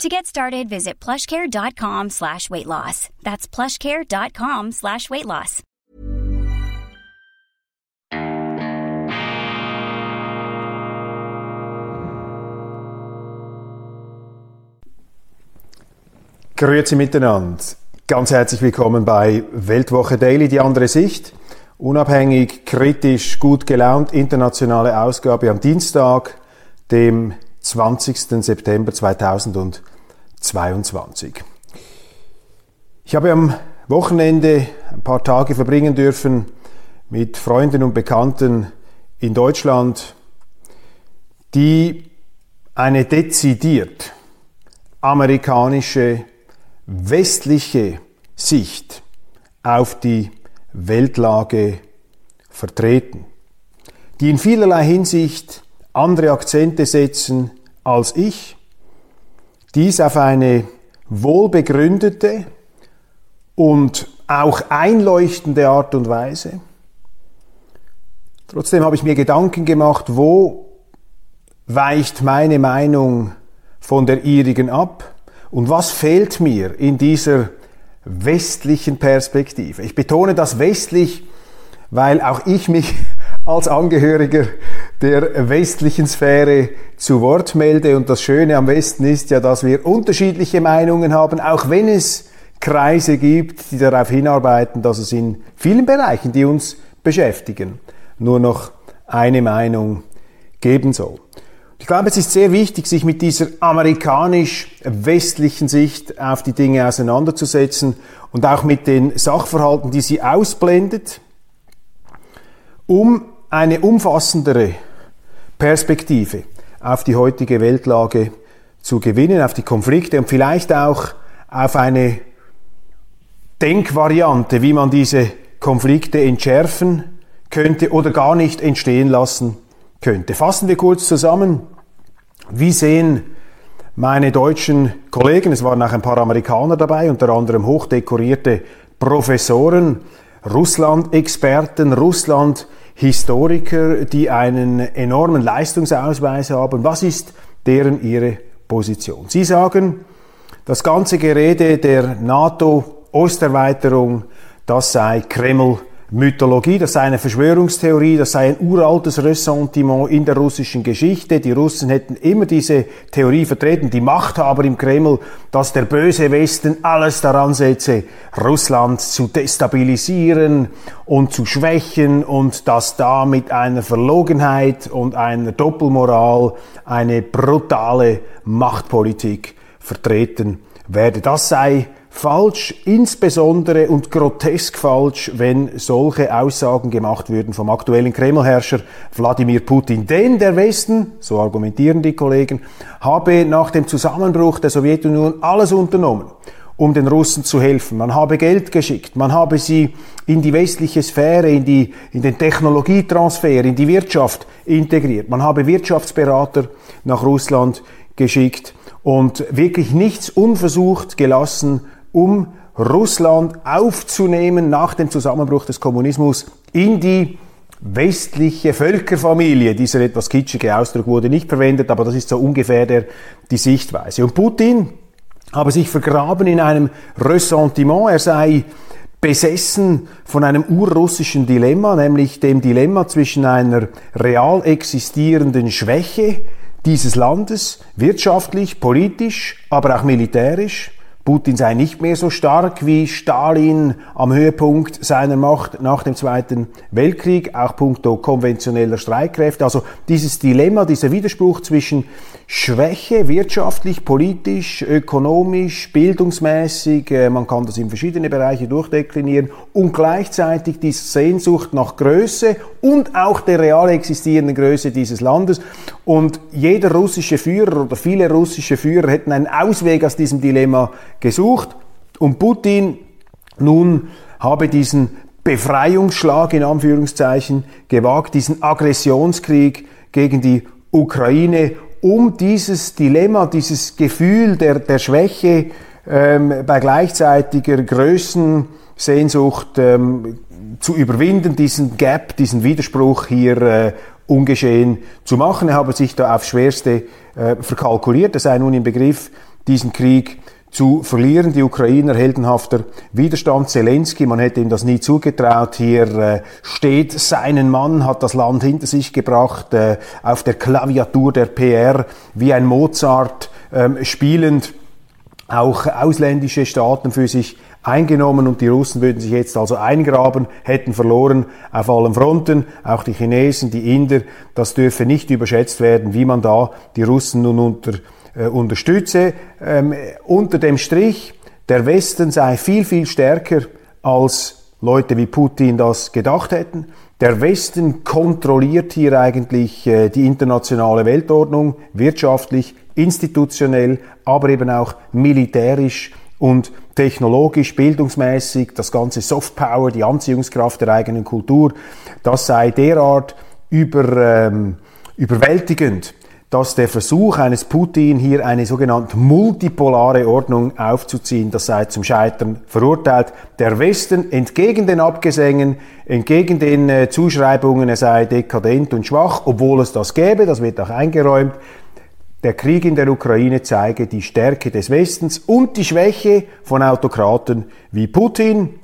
To get started, visit plushcare.com slash weight loss. That's plushcare.com slash weight loss. Grüezi miteinander. Ganz herzlich willkommen bei Weltwoche Daily, die andere Sicht. Unabhängig, kritisch, gut gelaunt, internationale Ausgabe am Dienstag, dem 20. September 2022. Ich habe am Wochenende ein paar Tage verbringen dürfen mit Freunden und Bekannten in Deutschland, die eine dezidiert amerikanische westliche Sicht auf die Weltlage vertreten, die in vielerlei Hinsicht andere Akzente setzen als ich, dies auf eine wohlbegründete und auch einleuchtende Art und Weise. Trotzdem habe ich mir Gedanken gemacht, wo weicht meine Meinung von der ihrigen ab und was fehlt mir in dieser westlichen Perspektive. Ich betone das westlich, weil auch ich mich als Angehöriger der westlichen Sphäre zu Wort melde. Und das Schöne am Westen ist ja, dass wir unterschiedliche Meinungen haben, auch wenn es Kreise gibt, die darauf hinarbeiten, dass es in vielen Bereichen, die uns beschäftigen, nur noch eine Meinung geben soll. Ich glaube, es ist sehr wichtig, sich mit dieser amerikanisch-westlichen Sicht auf die Dinge auseinanderzusetzen und auch mit den Sachverhalten, die sie ausblendet, um eine umfassendere Perspektive auf die heutige Weltlage zu gewinnen, auf die Konflikte und vielleicht auch auf eine Denkvariante, wie man diese Konflikte entschärfen könnte oder gar nicht entstehen lassen könnte. Fassen wir kurz zusammen. Wie sehen meine deutschen Kollegen, es waren auch ein paar Amerikaner dabei, unter anderem hochdekorierte Professoren, Russland-Experten, Russland-Historiker, die einen enormen Leistungsausweis haben. Was ist deren ihre Position? Sie sagen, das ganze Gerede der NATO-Osterweiterung, das sei Kreml Mythologie, das sei eine Verschwörungstheorie, das sei ein uraltes Ressentiment in der russischen Geschichte. Die Russen hätten immer diese Theorie vertreten, die Machthaber im Kreml, dass der böse Westen alles daran setze, Russland zu destabilisieren und zu schwächen und dass da mit einer Verlogenheit und einer Doppelmoral eine brutale Machtpolitik vertreten werde. Das sei falsch, insbesondere und grotesk falsch, wenn solche Aussagen gemacht würden vom aktuellen Kremlherrscher Wladimir Putin. Denn der Westen, so argumentieren die Kollegen, habe nach dem Zusammenbruch der Sowjetunion alles unternommen, um den Russen zu helfen. Man habe Geld geschickt, man habe sie in die westliche Sphäre, in, die, in den Technologietransfer, in die Wirtschaft integriert. Man habe Wirtschaftsberater nach Russland geschickt und wirklich nichts unversucht gelassen, um Russland aufzunehmen nach dem Zusammenbruch des Kommunismus in die westliche Völkerfamilie. Dieser etwas kitschige Ausdruck wurde nicht verwendet, aber das ist so ungefähr der, die Sichtweise. Und Putin habe sich vergraben in einem Ressentiment. Er sei besessen von einem urrussischen Dilemma, nämlich dem Dilemma zwischen einer real existierenden Schwäche dieses Landes, wirtschaftlich, politisch, aber auch militärisch, Putin sei nicht mehr so stark wie Stalin am Höhepunkt seiner Macht nach dem Zweiten Weltkrieg, auch puncto konventioneller Streitkräfte. Also dieses Dilemma, dieser Widerspruch zwischen Schwäche, wirtschaftlich, politisch, ökonomisch, bildungsmäßig, äh, man kann das in verschiedene Bereiche durchdeklinieren, und gleichzeitig die Sehnsucht nach Größe und auch der real existierenden Größe dieses Landes. Und jeder russische Führer oder viele russische Führer hätten einen Ausweg aus diesem Dilemma gesucht. Und Putin nun habe diesen Befreiungsschlag in Anführungszeichen gewagt, diesen Aggressionskrieg gegen die Ukraine, um dieses Dilemma, dieses Gefühl der, der Schwäche ähm, bei gleichzeitiger Größensehnsucht ähm, zu überwinden, diesen Gap, diesen Widerspruch hier äh, ungeschehen zu machen. Er habe sich da aufs Schwerste äh, verkalkuliert. Er sei nun im Begriff, diesen Krieg zu verlieren. Die Ukrainer heldenhafter Widerstand. Zelensky, man hätte ihm das nie zugetraut. Hier äh, steht seinen Mann, hat das Land hinter sich gebracht, äh, auf der Klaviatur der PR wie ein Mozart äh, spielend auch ausländische Staaten für sich eingenommen und die Russen würden sich jetzt also eingraben, hätten verloren auf allen Fronten, auch die Chinesen, die Inder, das dürfe nicht überschätzt werden, wie man da die Russen nun unter, äh, unterstütze. Ähm, unter dem Strich, der Westen sei viel, viel stärker als Leute wie Putin das gedacht hätten. Der Westen kontrolliert hier eigentlich äh, die internationale Weltordnung, wirtschaftlich, institutionell, aber eben auch militärisch und technologisch, bildungsmäßig, das ganze Softpower, die Anziehungskraft der eigenen Kultur, das sei derart über, ähm, überwältigend, dass der Versuch eines Putin hier eine sogenannte multipolare Ordnung aufzuziehen, das sei zum Scheitern verurteilt. Der Westen entgegen den Abgesängen, entgegen den äh, Zuschreibungen, er sei dekadent und schwach, obwohl es das gäbe, das wird auch eingeräumt, der Krieg in der Ukraine zeige die Stärke des Westens und die Schwäche von Autokraten wie Putin.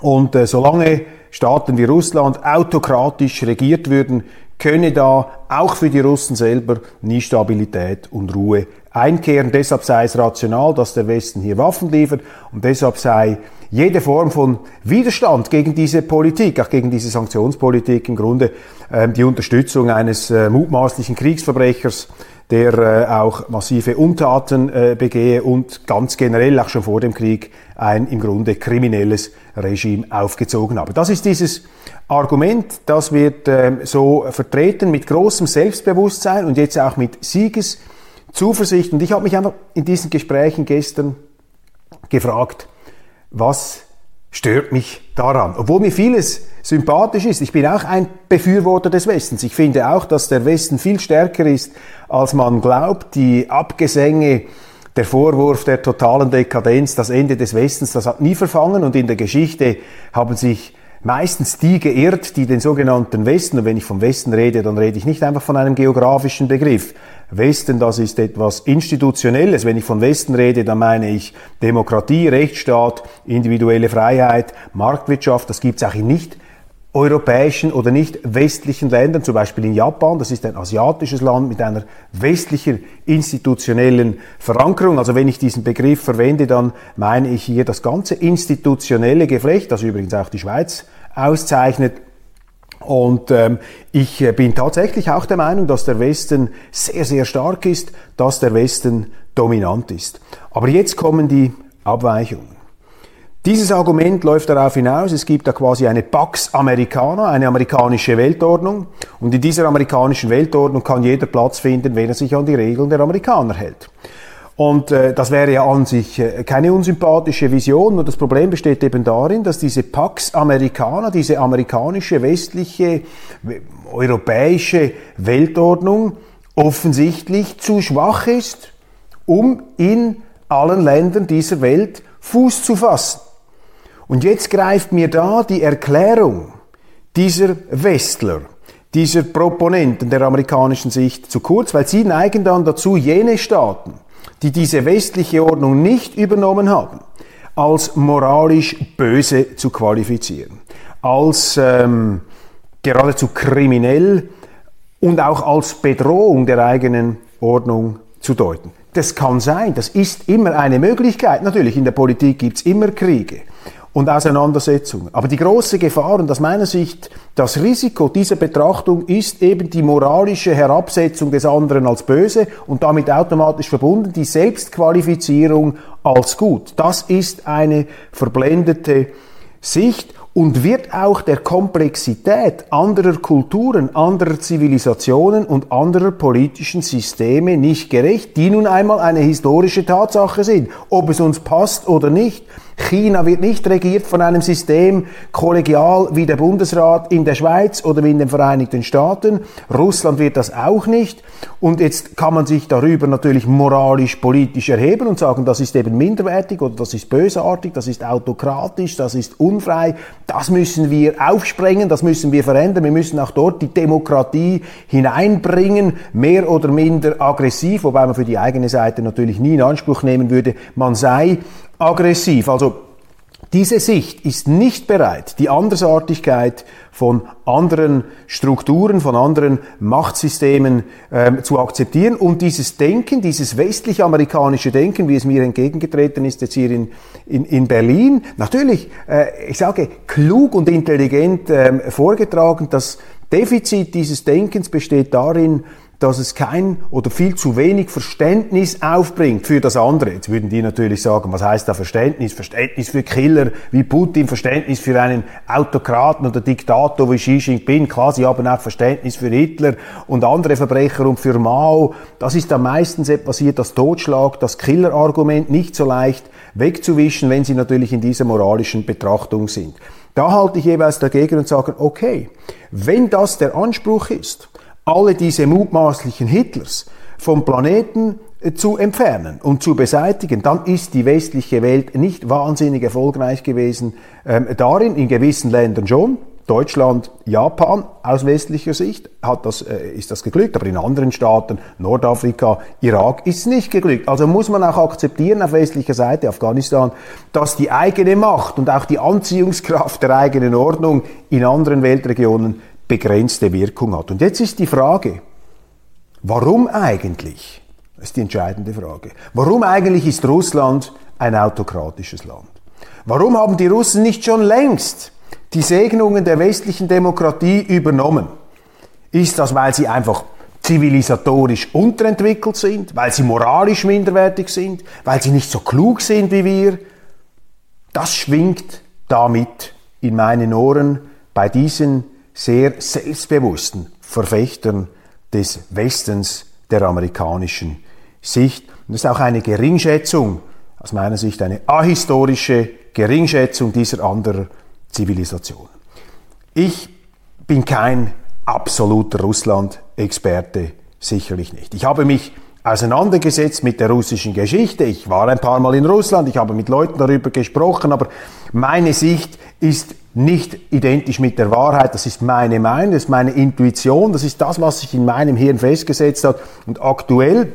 Und äh, solange Staaten wie Russland autokratisch regiert würden, könne da auch für die Russen selber nie Stabilität und Ruhe einkehren. Deshalb sei es rational, dass der Westen hier Waffen liefert und deshalb sei jede Form von Widerstand gegen diese Politik, auch gegen diese Sanktionspolitik im Grunde äh, die Unterstützung eines äh, mutmaßlichen Kriegsverbrechers der äh, auch massive Untaten äh, begehe und ganz generell auch schon vor dem Krieg ein im Grunde kriminelles Regime aufgezogen habe. Das ist dieses Argument, das wird äh, so vertreten mit großem Selbstbewusstsein und jetzt auch mit Siegeszuversicht. Und ich habe mich einfach in diesen Gesprächen gestern gefragt, was stört mich daran. Obwohl mir vieles sympathisch ist. Ich bin auch ein Befürworter des Westens. Ich finde auch, dass der Westen viel stärker ist, als man glaubt. Die Abgesänge, der Vorwurf der totalen Dekadenz, das Ende des Westens, das hat nie verfangen und in der Geschichte haben sich meistens die geirrt, die den sogenannten Westen, und wenn ich vom Westen rede, dann rede ich nicht einfach von einem geografischen Begriff. Westen, das ist etwas Institutionelles. Wenn ich von Westen rede, dann meine ich Demokratie, Rechtsstaat, individuelle Freiheit, Marktwirtschaft. Das gibt es auch in nicht europäischen oder nicht westlichen Ländern, zum Beispiel in Japan, das ist ein asiatisches Land mit einer westlichen institutionellen Verankerung. Also wenn ich diesen Begriff verwende, dann meine ich hier das ganze institutionelle Geflecht, das übrigens auch die Schweiz auszeichnet. Und ähm, ich äh, bin tatsächlich auch der Meinung, dass der Westen sehr, sehr stark ist, dass der Westen dominant ist. Aber jetzt kommen die Abweichungen. Dieses Argument läuft darauf hinaus, es gibt da quasi eine Pax Americana, eine amerikanische Weltordnung. Und in dieser amerikanischen Weltordnung kann jeder Platz finden, wenn er sich an die Regeln der Amerikaner hält. Und äh, das wäre ja an sich äh, keine unsympathische Vision, nur das Problem besteht eben darin, dass diese Pax Americana, diese amerikanische, westliche, europäische Weltordnung offensichtlich zu schwach ist, um in allen Ländern dieser Welt Fuß zu fassen. Und jetzt greift mir da die Erklärung dieser Westler, dieser Proponenten der amerikanischen Sicht zu kurz, weil sie neigen dann dazu, jene Staaten, die diese westliche Ordnung nicht übernommen haben, als moralisch böse zu qualifizieren, als ähm, geradezu kriminell und auch als Bedrohung der eigenen Ordnung zu deuten. Das kann sein, das ist immer eine Möglichkeit. Natürlich, in der Politik gibt es immer Kriege und Auseinandersetzungen. Aber die große Gefahr und aus meiner Sicht das Risiko dieser Betrachtung ist eben die moralische Herabsetzung des anderen als böse und damit automatisch verbunden die Selbstqualifizierung als gut. Das ist eine verblendete Sicht und wird auch der Komplexität anderer Kulturen, anderer Zivilisationen und anderer politischen Systeme nicht gerecht, die nun einmal eine historische Tatsache sind, ob es uns passt oder nicht. China wird nicht regiert von einem System kollegial wie der Bundesrat in der Schweiz oder wie in den Vereinigten Staaten. Russland wird das auch nicht. Und jetzt kann man sich darüber natürlich moralisch, politisch erheben und sagen, das ist eben minderwertig oder das ist bösartig, das ist autokratisch, das ist unfrei. Das müssen wir aufsprengen, das müssen wir verändern. Wir müssen auch dort die Demokratie hineinbringen, mehr oder minder aggressiv, wobei man für die eigene Seite natürlich nie in Anspruch nehmen würde, man sei aggressiv. Also diese Sicht ist nicht bereit, die Andersartigkeit von anderen Strukturen, von anderen Machtsystemen ähm, zu akzeptieren und dieses Denken, dieses westlich-amerikanische Denken, wie es mir entgegengetreten ist jetzt hier in, in, in Berlin, natürlich, äh, ich sage, klug und intelligent äh, vorgetragen. Das Defizit dieses Denkens besteht darin, dass es kein oder viel zu wenig Verständnis aufbringt für das andere. Jetzt würden die natürlich sagen, was heißt da Verständnis? Verständnis für Killer wie Putin, Verständnis für einen Autokraten oder Diktator wie Xi Jinping. Klar, sie haben auch Verständnis für Hitler und andere Verbrecher und für Mao. Das ist dann meistens etwas hier das Totschlag, das Killerargument nicht so leicht wegzuwischen, wenn sie natürlich in dieser moralischen Betrachtung sind. Da halte ich jeweils dagegen und sage, okay, wenn das der Anspruch ist, alle diese mutmaßlichen Hitlers vom Planeten äh, zu entfernen und zu beseitigen, dann ist die westliche Welt nicht wahnsinnig erfolgreich gewesen ähm, darin, in gewissen Ländern schon. Deutschland, Japan aus westlicher Sicht hat das, äh, ist das geglückt, aber in anderen Staaten, Nordafrika, Irak, ist es nicht geglückt. Also muss man auch akzeptieren auf westlicher Seite, Afghanistan, dass die eigene Macht und auch die Anziehungskraft der eigenen Ordnung in anderen Weltregionen begrenzte Wirkung hat. Und jetzt ist die Frage, warum eigentlich? Das ist die entscheidende Frage. Warum eigentlich ist Russland ein autokratisches Land? Warum haben die Russen nicht schon längst die Segnungen der westlichen Demokratie übernommen? Ist das, weil sie einfach zivilisatorisch unterentwickelt sind, weil sie moralisch minderwertig sind, weil sie nicht so klug sind wie wir? Das schwingt damit in meinen Ohren bei diesen sehr selbstbewussten Verfechtern des Westens der amerikanischen Sicht. Und das ist auch eine Geringschätzung, aus meiner Sicht eine ahistorische Geringschätzung dieser anderen Zivilisationen. Ich bin kein absoluter Russland-Experte, sicherlich nicht. Ich habe mich auseinandergesetzt mit der russischen Geschichte. Ich war ein paar Mal in Russland, ich habe mit Leuten darüber gesprochen, aber meine Sicht ist nicht identisch mit der Wahrheit. Das ist meine Meinung, das ist meine Intuition, das ist das, was sich in meinem Hirn festgesetzt hat. Und aktuell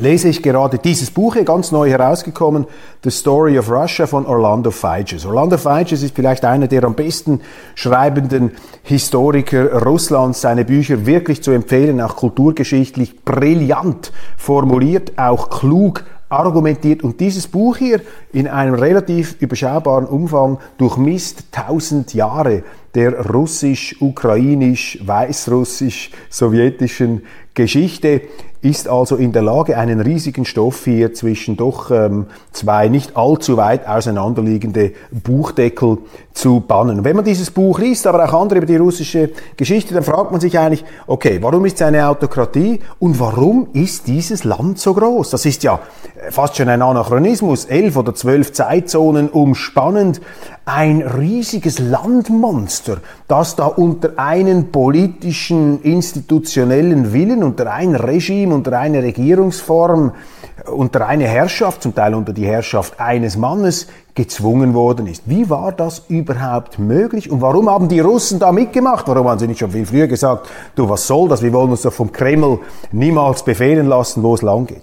lese ich gerade dieses Buch hier, ganz neu herausgekommen, The Story of Russia von Orlando Figes. Orlando Figes ist vielleicht einer der am besten schreibenden Historiker Russlands. Seine Bücher wirklich zu empfehlen, auch kulturgeschichtlich brillant formuliert, auch klug argumentiert. Und dieses Buch hier in einem relativ überschaubaren Umfang durchmisst tausend Jahre der russisch, ukrainisch, weißrussisch, sowjetischen Geschichte ist also in der Lage, einen riesigen Stoff hier zwischen doch ähm, zwei nicht allzu weit auseinanderliegende Buchdeckel zu bannen. wenn man dieses Buch liest, aber auch andere über die russische Geschichte, dann fragt man sich eigentlich, okay, warum ist es eine Autokratie und warum ist dieses Land so groß? Das ist ja fast schon ein Anachronismus, elf oder zwölf Zeitzonen umspannend, ein riesiges Landmonster, das da unter einen politischen, institutionellen Willen, unter ein Regime, unter eine Regierungsform, unter eine Herrschaft, zum Teil unter die Herrschaft eines Mannes, gezwungen worden ist. Wie war das überhaupt möglich und warum haben die Russen da mitgemacht? Warum haben sie nicht schon viel früher gesagt, du, was soll das? Wir wollen uns doch vom Kreml niemals befehlen lassen, wo es lang geht.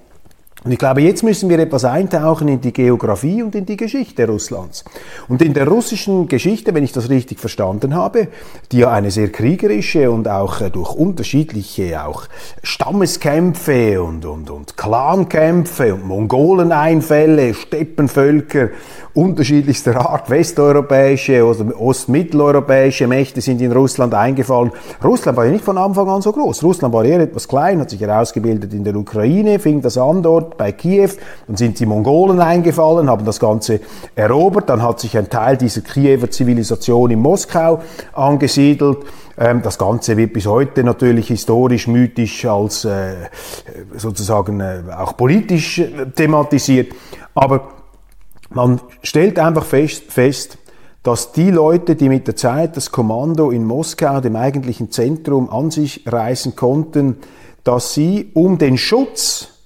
Und ich glaube, jetzt müssen wir etwas eintauchen in die Geografie und in die Geschichte Russlands. Und in der russischen Geschichte, wenn ich das richtig verstanden habe, die ja eine sehr kriegerische und auch äh, durch unterschiedliche auch Stammeskämpfe und, und, und Clankämpfe und Mongoleneinfälle, Steppenvölker unterschiedlichster Art, westeuropäische oder ostmitteleuropäische Mächte sind in Russland eingefallen. Russland war ja nicht von Anfang an so groß. Russland war eher etwas klein, hat sich herausgebildet in der Ukraine, fing das an dort bei Kiew, dann sind die Mongolen eingefallen, haben das Ganze erobert, dann hat sich ein Teil dieser Kiewer Zivilisation in Moskau angesiedelt. Ähm, das Ganze wird bis heute natürlich historisch, mythisch als äh, sozusagen äh, auch politisch äh, thematisiert. Aber man stellt einfach fest, fest, dass die Leute, die mit der Zeit das Kommando in Moskau, dem eigentlichen Zentrum, an sich reißen konnten, dass sie um den Schutz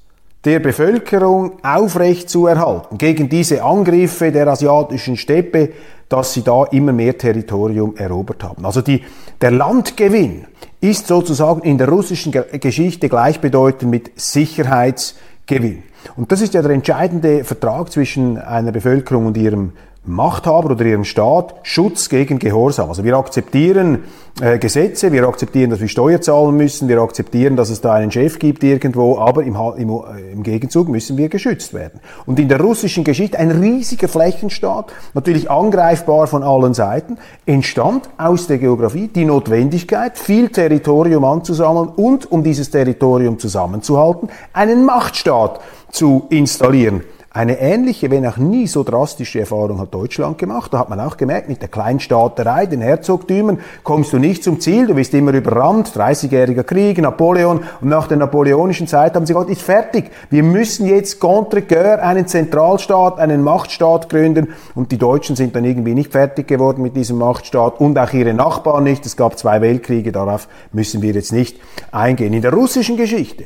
der Bevölkerung aufrecht zu erhalten gegen diese Angriffe der asiatischen Steppe, dass sie da immer mehr Territorium erobert haben. Also die, der Landgewinn ist sozusagen in der russischen Geschichte gleichbedeutend mit Sicherheitsgewinn. Und das ist ja der entscheidende Vertrag zwischen einer Bevölkerung und ihrem Machthaber oder ihrem Staat Schutz gegen Gehorsam. Also wir akzeptieren äh, Gesetze, wir akzeptieren, dass wir Steuer zahlen müssen, wir akzeptieren, dass es da einen Chef gibt irgendwo, aber im, im, äh, im Gegenzug müssen wir geschützt werden. Und in der russischen Geschichte ein riesiger Flächenstaat, natürlich angreifbar von allen Seiten, entstand aus der Geografie die Notwendigkeit, viel Territorium anzusammeln und, um dieses Territorium zusammenzuhalten, einen Machtstaat zu installieren. Eine ähnliche, wenn auch nie so drastische Erfahrung hat Deutschland gemacht. Da hat man auch gemerkt, mit der Kleinstaaterei, den Herzogtümern, kommst du nicht zum Ziel, du bist immer überrannt, 30-jähriger Krieg, Napoleon. Und nach der napoleonischen Zeit haben sie gesagt, ist fertig. Wir müssen jetzt contre cœur einen Zentralstaat, einen Machtstaat gründen. Und die Deutschen sind dann irgendwie nicht fertig geworden mit diesem Machtstaat und auch ihre Nachbarn nicht. Es gab zwei Weltkriege, darauf müssen wir jetzt nicht eingehen. In der russischen Geschichte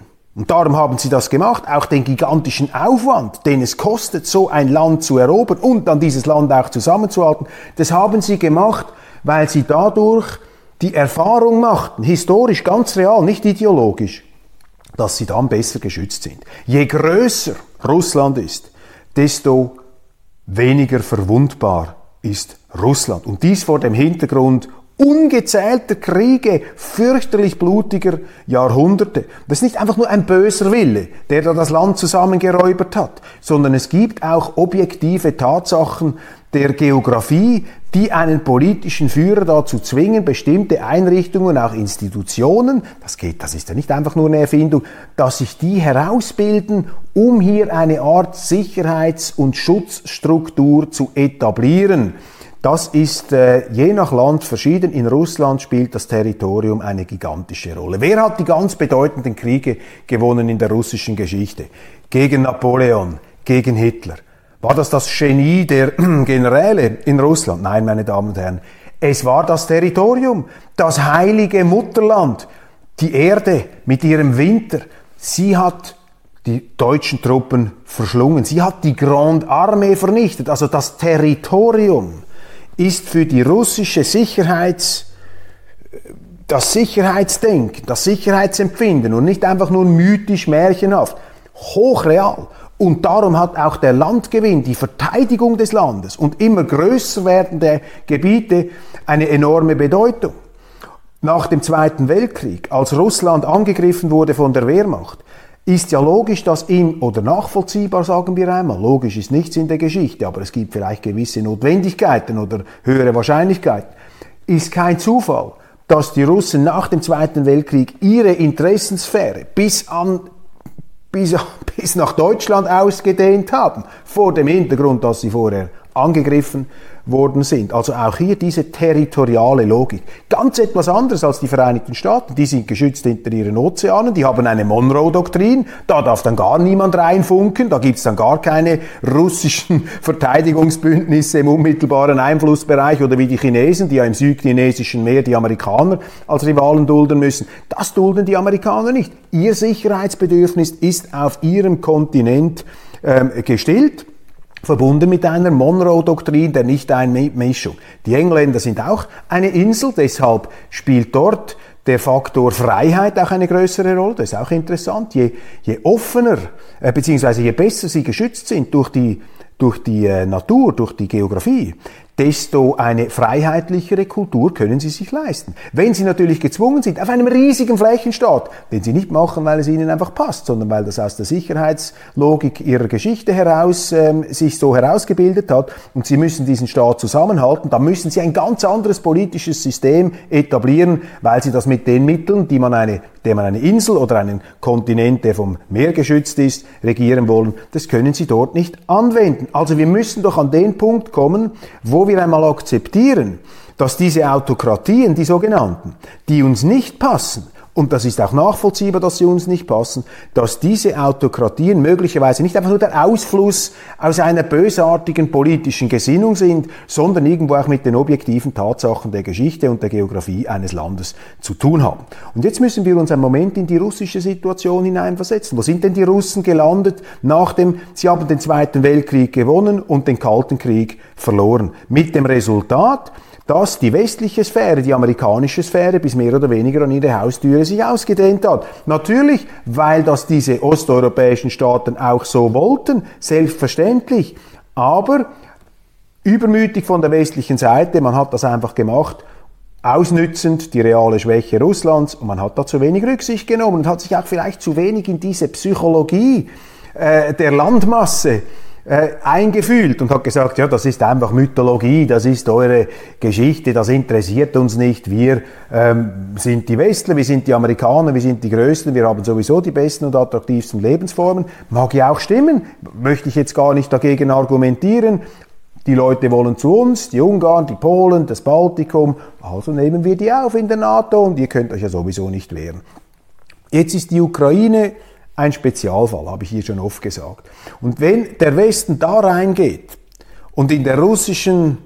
Und darum haben sie das gemacht, auch den gigantischen Aufwand, den es kostet, so ein Land zu erobern und dann dieses Land auch zusammenzuhalten, das haben sie gemacht, weil sie dadurch die Erfahrung machten, historisch ganz real, nicht ideologisch, dass sie dann besser geschützt sind. Je größer Russland ist, desto weniger verwundbar ist Russland. Und dies vor dem Hintergrund ungezählter Kriege, fürchterlich blutiger Jahrhunderte. Das ist nicht einfach nur ein böser Wille, der da das Land zusammengeräubert hat, sondern es gibt auch objektive Tatsachen der Geografie, die einen politischen Führer dazu zwingen, bestimmte Einrichtungen, auch Institutionen, das geht, das ist ja nicht einfach nur eine Erfindung, dass sich die herausbilden, um hier eine Art Sicherheits- und Schutzstruktur zu etablieren. Das ist äh, je nach Land verschieden. In Russland spielt das Territorium eine gigantische Rolle. Wer hat die ganz bedeutenden Kriege gewonnen in der russischen Geschichte? Gegen Napoleon, gegen Hitler. War das das Genie der Generäle in Russland? Nein, meine Damen und Herren. Es war das Territorium, das heilige Mutterland, die Erde mit ihrem Winter. Sie hat die deutschen Truppen verschlungen. Sie hat die Grande Armee vernichtet, also das Territorium ist für die russische Sicherheits, das Sicherheitsdenken, das Sicherheitsempfinden und nicht einfach nur mythisch märchenhaft, hochreal. Und darum hat auch der Landgewinn, die Verteidigung des Landes und immer größer werdende Gebiete eine enorme Bedeutung. Nach dem Zweiten Weltkrieg, als Russland angegriffen wurde von der Wehrmacht, ist ja logisch, dass ihm, oder nachvollziehbar sagen wir einmal, logisch ist nichts in der Geschichte, aber es gibt vielleicht gewisse Notwendigkeiten oder höhere Wahrscheinlichkeiten, ist kein Zufall, dass die Russen nach dem Zweiten Weltkrieg ihre Interessensphäre bis an bis, bis nach Deutschland ausgedehnt haben, vor dem Hintergrund, dass sie vorher angegriffen worden sind. Also auch hier diese territoriale Logik. Ganz etwas anderes als die Vereinigten Staaten. Die sind geschützt hinter ihren Ozeanen, die haben eine Monroe-Doktrin, da darf dann gar niemand reinfunken, da gibt's dann gar keine russischen Verteidigungsbündnisse im unmittelbaren Einflussbereich oder wie die Chinesen, die ja im südchinesischen Meer die Amerikaner als Rivalen dulden müssen. Das dulden die Amerikaner nicht. Ihr Sicherheitsbedürfnis ist auf ihrem Kontinent ähm, gestillt verbunden mit einer Monroe-Doktrin der Nicht-Einmischung. Die Engländer sind auch eine Insel, deshalb spielt dort der Faktor Freiheit auch eine größere Rolle. Das ist auch interessant. Je, je offener, äh, beziehungsweise je besser sie geschützt sind durch die durch die äh, Natur, durch die Geografie, desto eine freiheitlichere Kultur können sie sich leisten. Wenn sie natürlich gezwungen sind, auf einem riesigen Flächenstaat, den sie nicht machen, weil es ihnen einfach passt, sondern weil das aus der Sicherheitslogik ihrer Geschichte heraus ähm, sich so herausgebildet hat und sie müssen diesen Staat zusammenhalten, dann müssen sie ein ganz anderes politisches System etablieren, weil sie das mit den Mitteln, die man eine der man eine Insel oder einen Kontinent, der vom Meer geschützt ist, regieren wollen, das können sie dort nicht anwenden. Also wir müssen doch an den Punkt kommen, wo wir einmal akzeptieren, dass diese Autokratien, die sogenannten, die uns nicht passen, und das ist auch nachvollziehbar, dass sie uns nicht passen, dass diese Autokratien möglicherweise nicht einfach nur der Ausfluss aus einer bösartigen politischen Gesinnung sind, sondern irgendwo auch mit den objektiven Tatsachen der Geschichte und der Geografie eines Landes zu tun haben. Und jetzt müssen wir uns einen Moment in die russische Situation hineinversetzen. Wo sind denn die Russen gelandet nach dem, sie haben den Zweiten Weltkrieg gewonnen und den Kalten Krieg verloren. Mit dem Resultat, dass die westliche Sphäre, die amerikanische Sphäre bis mehr oder weniger an ihre Haustüre sich ausgedehnt hat. Natürlich, weil das diese osteuropäischen Staaten auch so wollten, selbstverständlich. Aber übermütig von der westlichen Seite, man hat das einfach gemacht, ausnützend die reale Schwäche Russlands und man hat da zu wenig Rücksicht genommen und hat sich auch vielleicht zu wenig in diese Psychologie äh, der Landmasse äh, eingefühlt und hat gesagt, ja, das ist einfach Mythologie, das ist eure Geschichte, das interessiert uns nicht. Wir ähm, sind die Westler, wir sind die Amerikaner, wir sind die Größten, wir haben sowieso die besten und attraktivsten Lebensformen. Mag ja auch stimmen, möchte ich jetzt gar nicht dagegen argumentieren. Die Leute wollen zu uns, die Ungarn, die Polen, das Baltikum, also nehmen wir die auf in der NATO und ihr könnt euch ja sowieso nicht wehren. Jetzt ist die Ukraine ein Spezialfall, habe ich hier schon oft gesagt. Und wenn der Westen da reingeht und in der russischen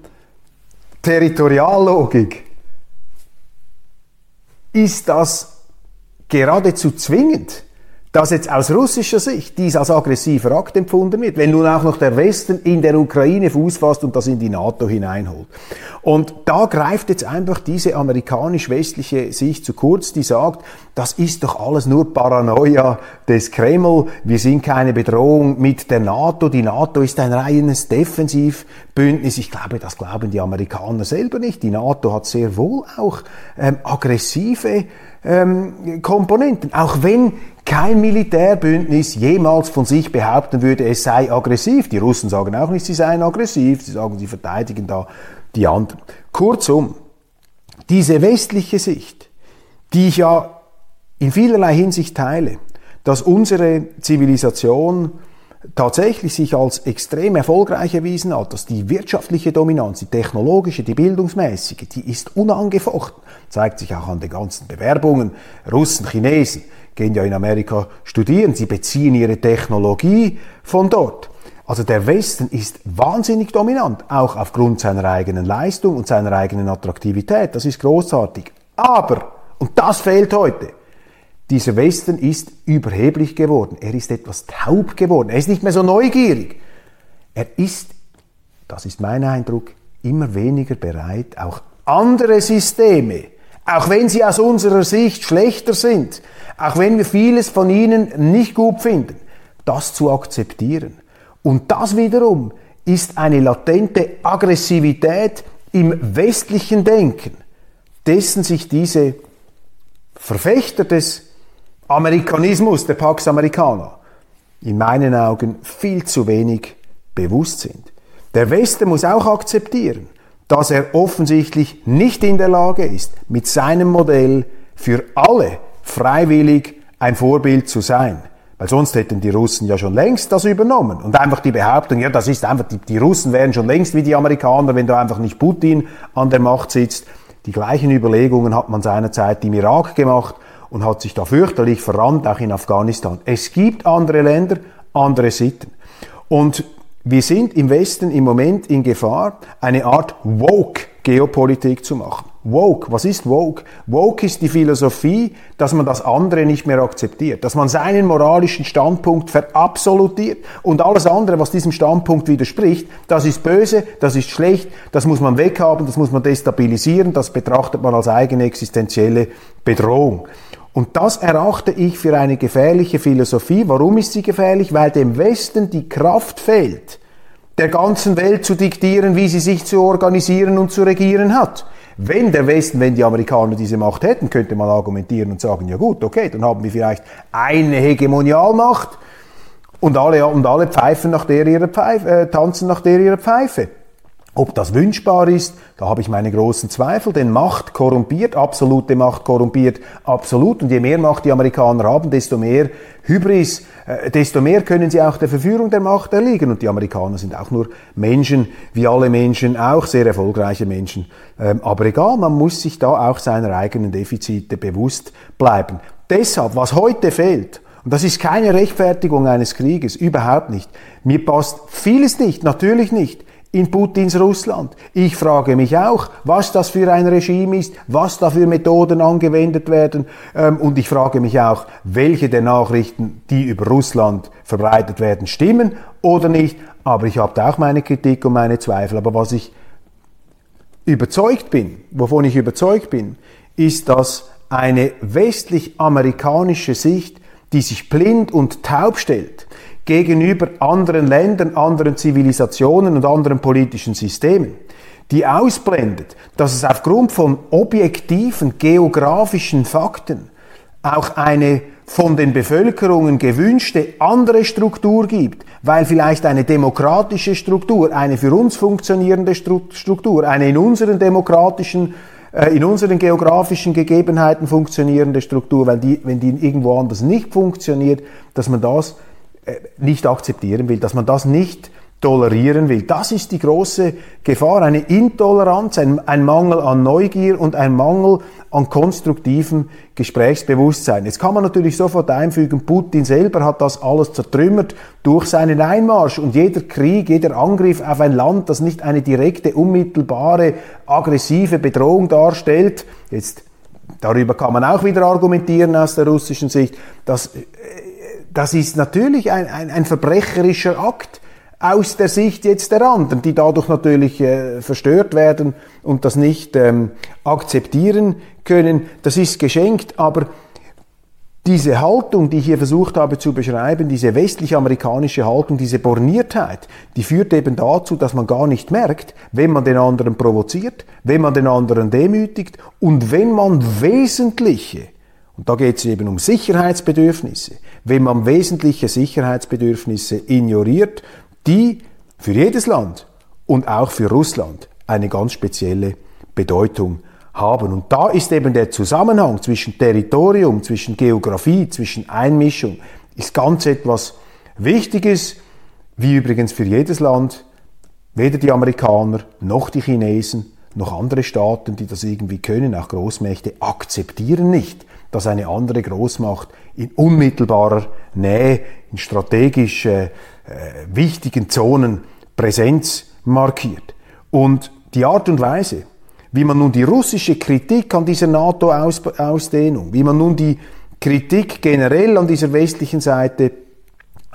Territoriallogik ist das geradezu zwingend, dass jetzt aus russischer Sicht dies als aggressiver Akt empfunden wird, wenn nun auch noch der Westen in der Ukraine Fuß fasst und das in die NATO hineinholt. Und da greift jetzt einfach diese amerikanisch-westliche Sicht zu kurz, die sagt, das ist doch alles nur Paranoia des Kreml, wir sind keine Bedrohung mit der NATO, die NATO ist ein reines Defensivbündnis. Ich glaube, das glauben die Amerikaner selber nicht. Die NATO hat sehr wohl auch ähm, aggressive ähm, Komponenten, auch wenn kein Militärbündnis jemals von sich behaupten würde, es sei aggressiv. Die Russen sagen auch nicht, sie seien aggressiv, sie sagen, sie verteidigen da die anderen. Kurzum, diese westliche Sicht, die ich ja in vielerlei Hinsicht teile, dass unsere Zivilisation tatsächlich sich als extrem erfolgreich erwiesen hat, dass die wirtschaftliche Dominanz, die technologische, die bildungsmäßige, die ist unangefochten, zeigt sich auch an den ganzen Bewerbungen. Russen, Chinesen, gehen ja in Amerika studieren, sie beziehen ihre Technologie von dort. Also der Westen ist wahnsinnig dominant, auch aufgrund seiner eigenen Leistung und seiner eigenen Attraktivität. Das ist großartig. Aber, und das fehlt heute, dieser Westen ist überheblich geworden. Er ist etwas taub geworden. Er ist nicht mehr so neugierig. Er ist, das ist mein Eindruck, immer weniger bereit, auch andere Systeme, auch wenn sie aus unserer Sicht schlechter sind, auch wenn wir vieles von ihnen nicht gut finden, das zu akzeptieren. Und das wiederum ist eine latente Aggressivität im westlichen Denken, dessen sich diese Verfechter des Amerikanismus, der Pax Americana, in meinen Augen viel zu wenig bewusst sind. Der Westen muss auch akzeptieren, dass er offensichtlich nicht in der Lage ist, mit seinem Modell für alle freiwillig ein Vorbild zu sein. Weil sonst hätten die Russen ja schon längst das übernommen. Und einfach die Behauptung, ja, das ist einfach, die, die Russen wären schon längst wie die Amerikaner, wenn da einfach nicht Putin an der Macht sitzt. Die gleichen Überlegungen hat man seinerzeit im Irak gemacht und hat sich da fürchterlich verrannt, auch in Afghanistan. Es gibt andere Länder, andere Sitten. Und wir sind im Westen im Moment in Gefahr, eine Art Woke-Geopolitik zu machen. Woke, was ist Woke? Woke ist die Philosophie, dass man das andere nicht mehr akzeptiert, dass man seinen moralischen Standpunkt verabsolutiert und alles andere, was diesem Standpunkt widerspricht, das ist böse, das ist schlecht, das muss man weghaben, das muss man destabilisieren, das betrachtet man als eigene existenzielle Bedrohung. Und das erachte ich für eine gefährliche Philosophie. Warum ist sie gefährlich? Weil dem Westen die Kraft fehlt, der ganzen Welt zu diktieren, wie sie sich zu organisieren und zu regieren hat. Wenn der Westen, wenn die Amerikaner diese Macht hätten, könnte man argumentieren und sagen, ja gut, okay, dann haben wir vielleicht eine Hegemonialmacht und alle, und alle pfeifen nach der ihrer Pfeife, äh, tanzen nach der ihrer Pfeife. Ob das wünschbar ist, da habe ich meine großen Zweifel, denn Macht korrumpiert, absolute Macht korrumpiert absolut. Und je mehr Macht die Amerikaner haben, desto mehr Hybris, äh, desto mehr können sie auch der Verführung der Macht erliegen. Und die Amerikaner sind auch nur Menschen, wie alle Menschen, auch sehr erfolgreiche Menschen. Ähm, aber egal, man muss sich da auch seiner eigenen Defizite bewusst bleiben. Deshalb, was heute fehlt, und das ist keine Rechtfertigung eines Krieges, überhaupt nicht. Mir passt vieles nicht, natürlich nicht in Putins Russland. Ich frage mich auch, was das für ein Regime ist, was da für Methoden angewendet werden. Ähm, und ich frage mich auch, welche der Nachrichten, die über Russland verbreitet werden, stimmen oder nicht. Aber ich habe da auch meine Kritik und meine Zweifel. Aber was ich überzeugt bin, wovon ich überzeugt bin, ist, dass eine westlich-amerikanische Sicht, die sich blind und taub stellt, gegenüber anderen Ländern, anderen Zivilisationen und anderen politischen Systemen, die ausblendet, dass es aufgrund von objektiven geografischen Fakten auch eine von den Bevölkerungen gewünschte andere Struktur gibt, weil vielleicht eine demokratische Struktur, eine für uns funktionierende Struktur, eine in unseren demokratischen äh, in unseren geografischen Gegebenheiten funktionierende Struktur, weil die, wenn die irgendwo anders nicht funktioniert, dass man das nicht akzeptieren will, dass man das nicht tolerieren will. Das ist die große Gefahr, eine Intoleranz, ein, ein, Mangel an Neugier und ein Mangel an konstruktivem Gesprächsbewusstsein. Jetzt kann man natürlich sofort einfügen, Putin selber hat das alles zertrümmert durch seinen Einmarsch und jeder Krieg, jeder Angriff auf ein Land, das nicht eine direkte, unmittelbare, aggressive Bedrohung darstellt, jetzt darüber kann man auch wieder argumentieren aus der russischen Sicht, dass äh, das ist natürlich ein, ein, ein verbrecherischer Akt aus der Sicht jetzt der anderen, die dadurch natürlich äh, verstört werden und das nicht ähm, akzeptieren können. Das ist geschenkt, aber diese Haltung, die ich hier versucht habe zu beschreiben, diese westlich-amerikanische Haltung, diese Borniertheit, die führt eben dazu, dass man gar nicht merkt, wenn man den anderen provoziert, wenn man den anderen demütigt und wenn man wesentliche und da geht es eben um Sicherheitsbedürfnisse. Wenn man wesentliche Sicherheitsbedürfnisse ignoriert, die für jedes Land und auch für Russland eine ganz spezielle Bedeutung haben. Und da ist eben der Zusammenhang zwischen Territorium, zwischen Geografie, zwischen Einmischung, ist ganz etwas Wichtiges, wie übrigens für jedes Land. Weder die Amerikaner noch die Chinesen noch andere Staaten, die das irgendwie können, auch Großmächte, akzeptieren nicht, dass eine andere Großmacht in unmittelbarer Nähe, in strategisch äh, wichtigen Zonen Präsenz markiert. Und die Art und Weise, wie man nun die russische Kritik an dieser NATO-Ausdehnung, wie man nun die Kritik generell an dieser westlichen Seite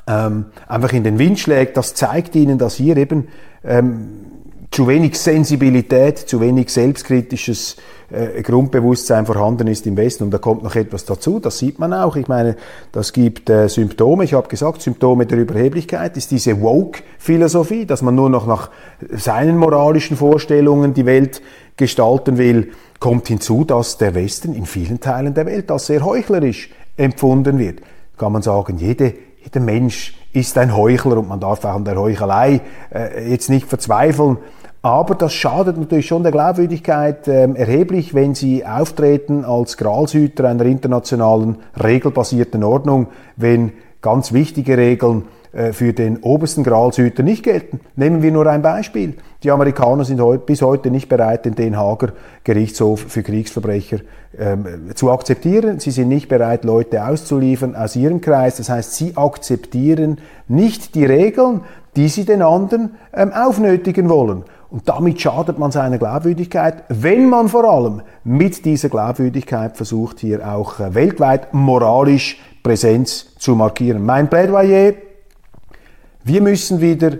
ähm, einfach in den Wind schlägt, das zeigt ihnen, dass hier eben ähm, zu wenig Sensibilität, zu wenig selbstkritisches äh, Grundbewusstsein vorhanden ist im Westen. Und da kommt noch etwas dazu, das sieht man auch. Ich meine, das gibt äh, Symptome. Ich habe gesagt, Symptome der Überheblichkeit ist diese Woke-Philosophie, dass man nur noch nach seinen moralischen Vorstellungen die Welt gestalten will. Kommt hinzu, dass der Westen in vielen Teilen der Welt als sehr heuchlerisch empfunden wird. Kann man sagen, jede, jeder Mensch ist ein Heuchler und man darf auch an der Heuchelei äh, jetzt nicht verzweifeln. Aber das schadet natürlich schon der Glaubwürdigkeit äh, erheblich, wenn sie auftreten als Gralshüter einer internationalen regelbasierten Ordnung, wenn ganz wichtige Regeln für den obersten Gralshüter nicht gelten. Nehmen wir nur ein Beispiel. Die Amerikaner sind heute, bis heute nicht bereit, den Den Haager Gerichtshof für Kriegsverbrecher ähm, zu akzeptieren. Sie sind nicht bereit, Leute auszuliefern aus ihrem Kreis. Das heißt, sie akzeptieren nicht die Regeln, die sie den anderen ähm, aufnötigen wollen. Und damit schadet man seiner Glaubwürdigkeit, wenn man vor allem mit dieser Glaubwürdigkeit versucht, hier auch äh, weltweit moralisch Präsenz zu markieren. Mein Plädoyer wir müssen wieder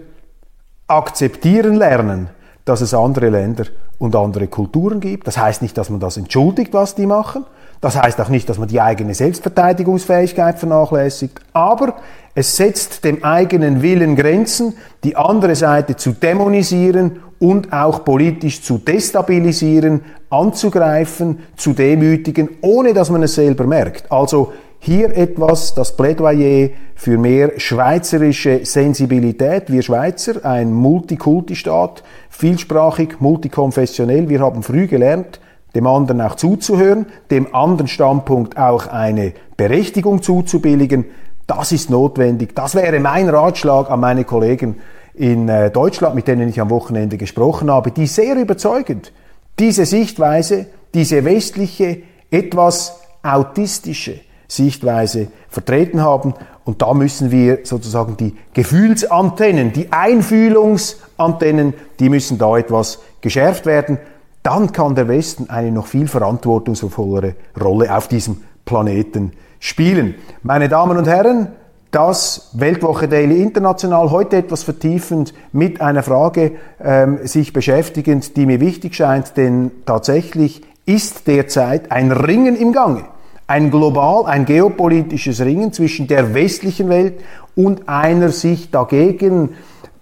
akzeptieren lernen, dass es andere Länder und andere Kulturen gibt. Das heißt nicht, dass man das entschuldigt, was die machen. Das heißt auch nicht, dass man die eigene Selbstverteidigungsfähigkeit vernachlässigt. Aber es setzt dem eigenen Willen Grenzen, die andere Seite zu dämonisieren und auch politisch zu destabilisieren, anzugreifen, zu demütigen, ohne dass man es selber merkt. Also hier etwas das Plädoyer für mehr schweizerische Sensibilität. Wir Schweizer, ein Multikulti-Staat, vielsprachig, multikonfessionell. Wir haben früh gelernt, dem anderen auch zuzuhören, dem anderen Standpunkt auch eine Berechtigung zuzubilligen. Das ist notwendig. Das wäre mein Ratschlag an meine Kollegen in äh, Deutschland, mit denen ich am Wochenende gesprochen habe, die sehr überzeugend diese Sichtweise, diese westliche, etwas autistische, Sichtweise vertreten haben. Und da müssen wir sozusagen die Gefühlsantennen, die Einfühlungsantennen, die müssen da etwas geschärft werden. Dann kann der Westen eine noch viel verantwortungsvollere Rolle auf diesem Planeten spielen. Meine Damen und Herren, das Weltwoche Daily International heute etwas vertiefend mit einer Frage ähm, sich beschäftigend, die mir wichtig scheint, denn tatsächlich ist derzeit ein Ringen im Gange ein global, ein geopolitisches Ringen zwischen der westlichen Welt und einer sich dagegen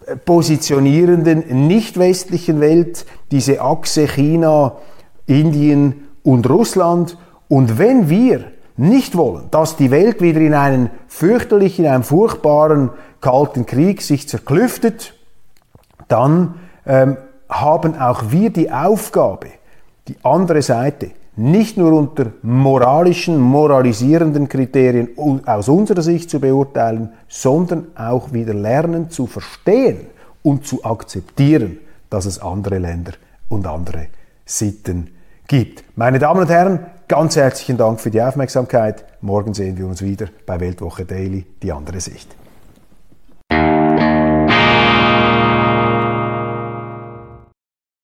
äh, positionierenden nicht westlichen Welt, diese Achse China, Indien und Russland. Und wenn wir nicht wollen, dass die Welt wieder in einen fürchterlichen, einen furchtbaren kalten Krieg sich zerklüftet, dann ähm, haben auch wir die Aufgabe, die andere Seite nicht nur unter moralischen, moralisierenden Kriterien aus unserer Sicht zu beurteilen, sondern auch wieder lernen zu verstehen und zu akzeptieren, dass es andere Länder und andere Sitten gibt. Meine Damen und Herren, ganz herzlichen Dank für die Aufmerksamkeit. Morgen sehen wir uns wieder bei Weltwoche Daily, die andere Sicht.